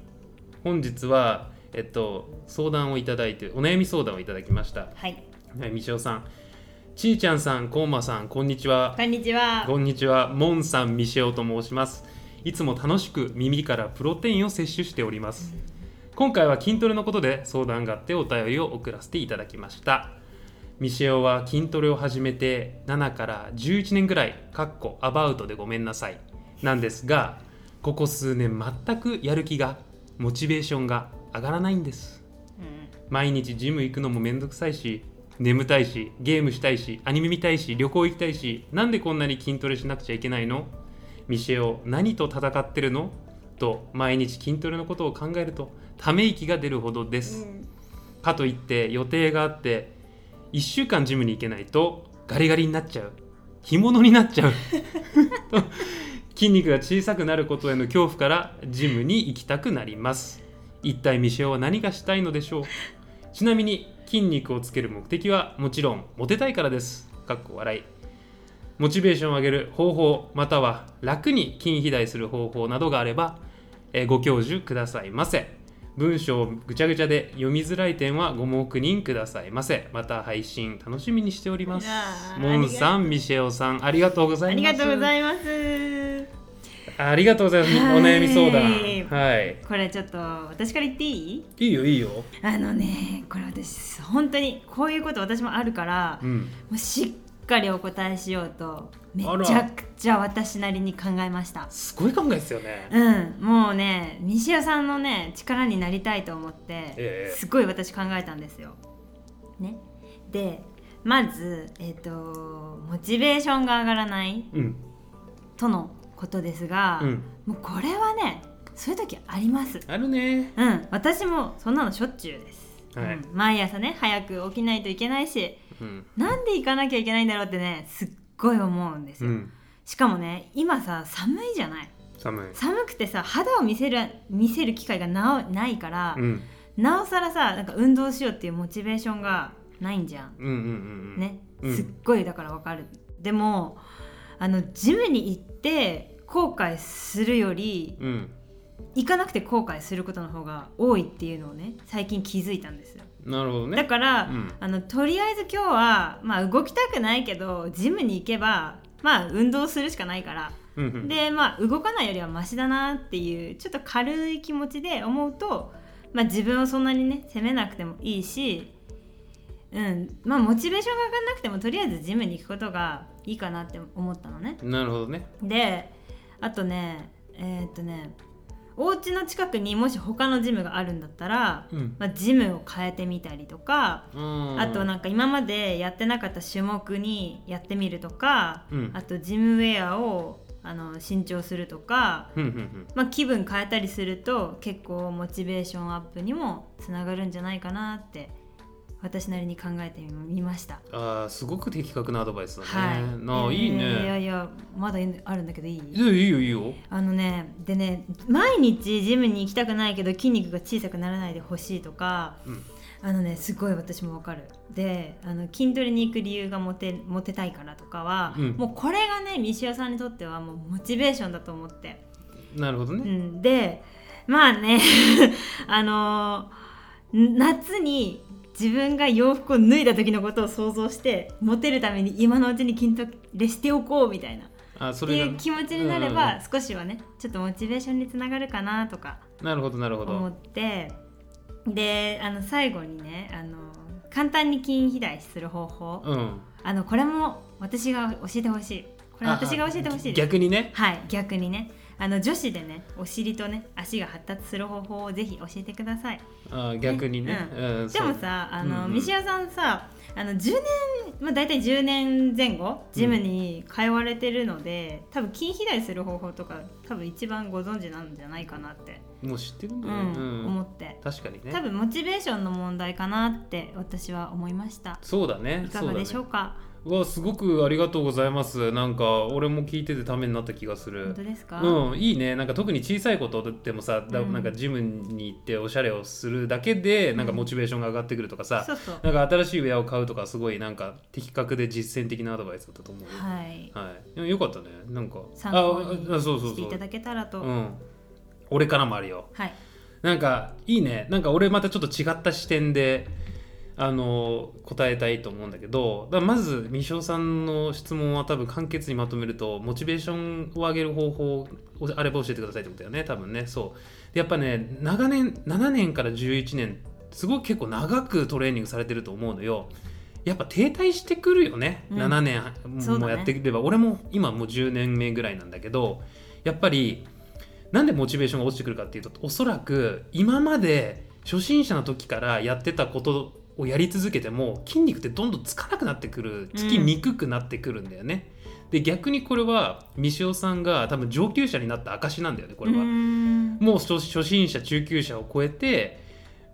本日はえっと相談をいただいてお悩み相談をいただきました。はい。はいミシオさんちーちゃんさんコーマさんこんにちはこんにちはこんにちは、モンさんミシェオと申します。いつも楽しく耳からプロテインを摂取しております。今回は筋トレのことで相談があってお便りを送らせていただきました。ミシェオは筋トレを始めて7から11年ぐらい、かっこアバウトでごめんなさい、なんですが、ここ数年全くやる気が、モチベーションが上がらないんです。うん毎日ジム行くのもめんどくさいし眠たいしゲームしたいしアニメ見たいし旅行行きたいしなんでこんなに筋トレしなくちゃいけないの？ミシェオ何と戦ってるの？と毎日筋トレのことを考えるとため息が出るほどです、かといって予定があって1週間ジムに行けないとガリガリになっちゃう。干物になっちゃう。と筋肉が小さくなることへの恐怖からジムに行きたくなります。一体ミシェオは何がしたいのでしょう？ちなみに筋肉をつける目的はもちろんモテたいからです。かっこ笑い。モチベーションを上げる方法または楽に筋肥大する方法などがあれば、えーご教授くださいませ。文章ぐちゃぐちゃで読みづらい点はご黙認くださいませ。また配信楽しみにしております。モンさんミシェオさんありがとうございます。ありがとうございますありがとうございます。はいお悩み相談。はい。これちょっと私から言っていい？いいよいいよ。あのねこれ私本当にこういうこと私もあるからうん。もうしっかりお答えしようとめちゃくちゃ私なりに考えました。すごい考えですよね。うん。もうね西谷さんのね力になりたいと思って、ええ。すごい私考えたんですよ。ね、でまず、えっとモチベーションが上がらないうん。とのことですが、うん。もうこれはねそういう時あります。あるね。うん、私もそんなのしょっちゅうです。はい。うん。毎朝ね早く起きないといけないしうん。なんで行かなきゃいけないんだろうってねすっごい思うんですよ。うん。しかもね今さ寒いじゃない。寒い。寒くてさ肌を見せる見せる機会がなおないから、うん。なおさらさなんか運動しようっていうモチベーションがないんじゃん。うんうんうんうん。ね、うん。すっごいだからわかる。でもあのジムに行って後悔するよりうん。行かなくて後悔することの方が多いっていうのをね最近気づいたんですよ。なるほどね。だから、うん。あのとりあえず今日は、まあ、動きたくないけどジムに行けばまあ運動するしかないから。うんうん。でまあ動かないよりはマシだなっていうちょっと軽い気持ちで思うと、まあ、自分をそんなにね責めなくてもいいし、うん。まあ、モチベーションが上がんなくてもとりあえずジムに行くことがいいかなって思ったのね。なるほどね。であとねえーっとねお家の近くにもし他のジムがあるんだったら、うん。まあ、ジムを変えてみたりとかああとなんか今までやってなかった種目にやってみるとか、うん。あとジムウェアをあの新調するとか、うんうんうん。まあ、気分変えたりすると結構モチベーションアップにもつながるんじゃないかなって私なりに考えてみました。あーすごく的確なアドバイスだね、はい。なあいいえーいやねいやまだあるんだけどいい？いやいいよいいよ。あのねでね毎日ジムに行きたくないけど筋肉が小さくならないでほしいとかうん。あのねすごい私もわかる。であの筋トレに行く理由がモテモテたいからとかは、うん。もうこれがね西尾さんにとってはもうモチベーションだと思って、うなるほどね、ん、でまあね あのー夏に自分が洋服を脱いだ時のことを想像してモテるために今のうちに筋トレしておこうみたいな。ってあそれが。いう気持ちになれば少しはねちょっとモチベーションにつながるかなとかなるほどなるほ思どって。であの最後にねあの簡単に筋肥大する方法。うん。あのこれも私が教えてほしい。これ私が教えてほしい逆にね。はい逆にねあの女子でねお尻とね足が発達する方法をぜひ教えてください。あ逆にね、うん。でもさあの、うんうん。西谷さんさあの10年、まあ、大体10年前後ジムに通われてるので、多分筋肥大する方法とか多分一番ご存知なんじゃないかなって、もう知ってるんだうよね、んうん。思って。確かにね。多分モチベーションの問題かなって私は思いました。そうだね。いかがでしょうか？うわすごくありがとうございます。なんか俺も聞いててためになった気がする。本当ですか、うん、いいね。なんか特に小さいことでもさ、だうん。なんかジムに行っておしゃれをするだけでなんかモチベーションが上がってくるとかさ、そうそう。なんか新しいウェアを買うとかすごいなんか的確で実践的なアドバイスだったと思うよ。はい。はい、でもよかったね。なんか参考にああそうそうそう。していただけたらと、うん、俺からもあるよ。はい。なんかいいね。なんか俺またちょっと違った視点であの答えたいと思うんだけどだまず三翔さんの質問は多分簡潔にまとめるとモチベーションを上げる方法をあれば教えてくださいってことだよね多分ね。そう。でやっぱね長年7年から11年すごい結構長くトレーニングされてると思うのよ。やっぱ停滞してくるよね、うん。7年もやってくれば、俺も今もう10年目ぐらいなんだけどやっぱりなんでモチベーションが落ちてくるかっていうとおそらく今まで初心者の時からやってたことをやり続けても筋肉ってどんどんつかなくなってくるつきにくくなってくるんだよね。で逆にこれは西尾さんが多分上級者になった証なんだよねこれは。うもう初初心者中級者を超えて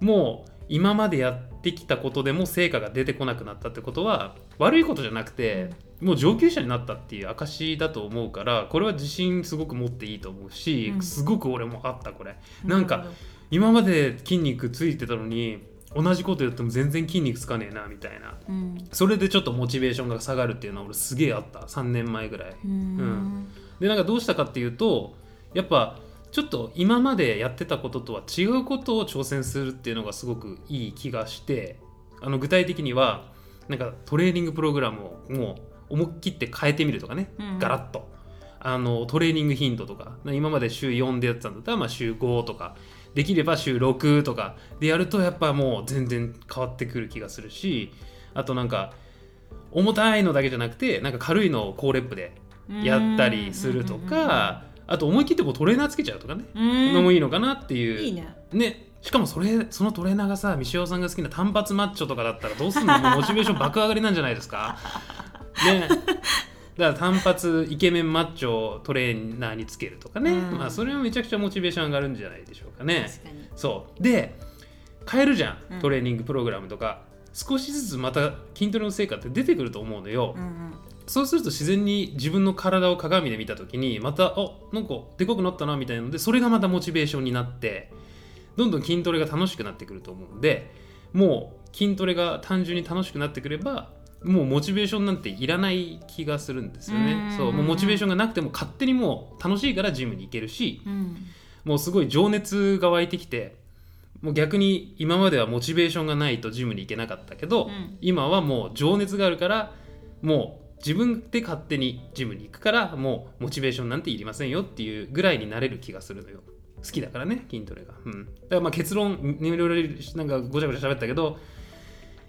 もう今までやってきたことでも成果が出てこなくなったってことは悪いことじゃなくて、もう上級者になったっていう証だと思うからこれは自信すごく持っていいと思うし、うん。すごく俺もあったこれ。なんか今まで筋肉ついてたのに同じことやっても全然筋肉つかねえなみたいな。うん。それでちょっとモチベーションが下がるっていうのは俺すげえあった3年前ぐらい。うーん。でなんかどうしたかっていうとやっぱちょっと今までやってたこととは違うことを挑戦するっていうのがすごくいい気がしてあの具体的にはなんかトレーニングプログラムをもう思い切って変えてみるとかね、うん。ガラッと。あのトレーニング頻度とか。今まで週4でやってたんだったらまあ週5とかできれば週6とかでやるとやっぱもう全然変わってくる気がするしあとなんか重たいのだけじゃなくてなんか軽いのを高レップでやったりするとか、あと思い切ってこうトレーナーつけちゃうとかね、うん。のもいいのかなっていう。いいね。ね。しかもそれそのトレーナーがさ三塩さんが好きな単発マッチョとかだったらどうすんの？もうモチベーション爆上がりなんじゃないですか？ね だから単発イケメンマッチョをトレーナーにつけるとかね、うん。まあそれはめちゃくちゃモチベーション上がるんじゃないでしょうかね。そう。で変えるじゃうんん。トレーニングプログラムとか、少しずつまた筋トレの成果って出てくると思うのよ、うんうん。そうすると自然に自分の体を鏡で見た時にまたあなんかでかくなったなみたいなのでそれがまたモチベーションになってどんどん筋トレが楽しくなってくると思うんでもう筋トレが単純に楽しくなってくればもうモチベーションなんていらない気がするんですようん。ね。そうもうモチベーションがなくても勝手にもう楽しいからジムに行けるしうん。もうすごい情熱が湧いてきてもう逆に今まではモチベーションがないとジムに行けなかったけど、うん。今はもう情熱があるからもう自分で勝手にジムに行くからもうモチベーションなんていりませんよっていうぐらいになれる気がするのよ。好きだからね筋トレが、うん、だからまあ結論いろいろなんかごちゃごちゃ喋ったけど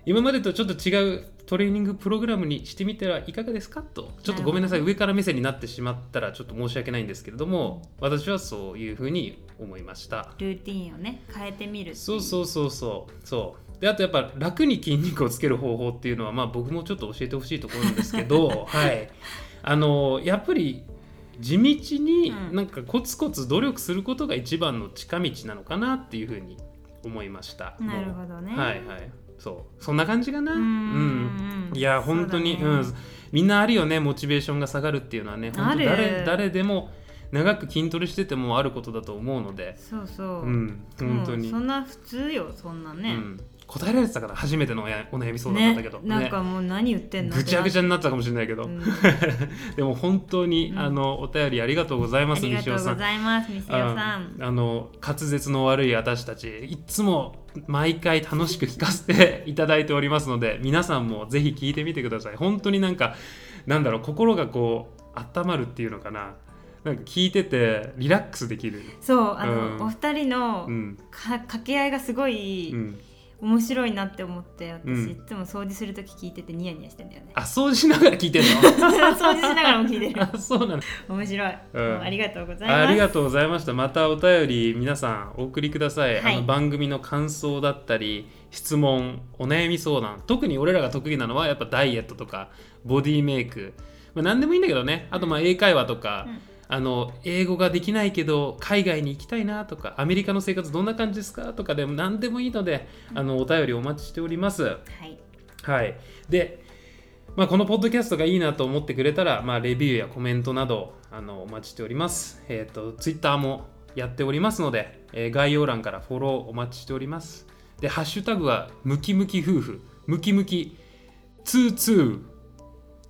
今までとちょっと違うトレーニングプログラムにしてみてはいかがですか？とちょっとごめんなさい。上から目線になってしまったらちょっと申し訳ないんですけれども私はそういうふうに思いました。ルーティンをね変えてみる。そうそうそうそう。そうであとやっぱ楽に筋肉をつける方法っていうのはまあ僕もちょっと教えてほしいところなんですけど はい。あのやっぱり地道にうん。なんかコツコツ努力することが一番の近道なのかなっていうふうに思いました。なるほどね。はいはい。そう。そんな感じかな。ううん。いや本当にう、ね。ん、みんなあるよねモチベーションが下がるっていうのはね。本当誰誰でも長く筋トレしててもあることだと思うので。そうそう、うん。本当に、そんな普通よそんなね、うん、答えられてたから初めてのお悩み相談だったけど、ね、なんかもう何言ってんのぐちゃぐちゃゃ、になってたかもしれないけど、うん。でも本当に、うん。あのお便りありがとうございますありがとうございますみすよさん。ああの滑舌の悪い私たちいつも毎回楽しく聞かせていただいておりますので皆さんもぜひ聞いてみてください。本当になんかなんだろう心がこう温まるっていうのかな。なんか聞いててリラックスできる。そうあの、うん。お二人のうん。か掛け合いがすごいうん面白いなって思って私、うん。いつも掃除する時聞いててニヤニヤしてんだよね。あ掃除しながら聞いてんの？掃除しながらも聞いてる。あそうなの。面白い、うん。ありがとうございます。ありがとうございました。またお便り皆さんお送りください、はい。あの番組の感想だったり質問お悩み相談特に俺らが得意なのはやっぱダイエットとかボディメイク、まあ、何でもいいんだけどね。あとまあ英会話とか、うんあの英語ができないけど海外に行きたいなとかアメリカの生活どんな感じですかとかでも何でもいいのであのお便りお待ちしております。はいはい、で、まあ、このポッドキャストがいいなと思ってくれたら、まあ、レビューやコメントなどあのお待ちしております。えっ、と、ツイッターもやっておりますので、えー概要欄からフォローお待ちしております。で、ハッシュタグはムキムキ夫婦、ムキムキ22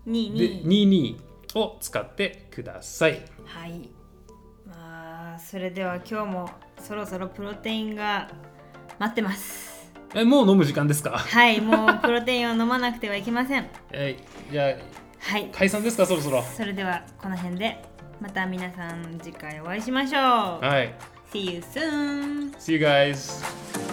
でにに22を使ってください。はいまあそれでは今日もそろそろプロテインが待ってますえ、もう飲む時間ですか？はいもうプロテインを飲まなくてはいけませんえーじゃあ、はい解散ですか、そろそろ？それではこの辺でまた皆さん次回お会いしましょう、はい。See you soon! See you guys!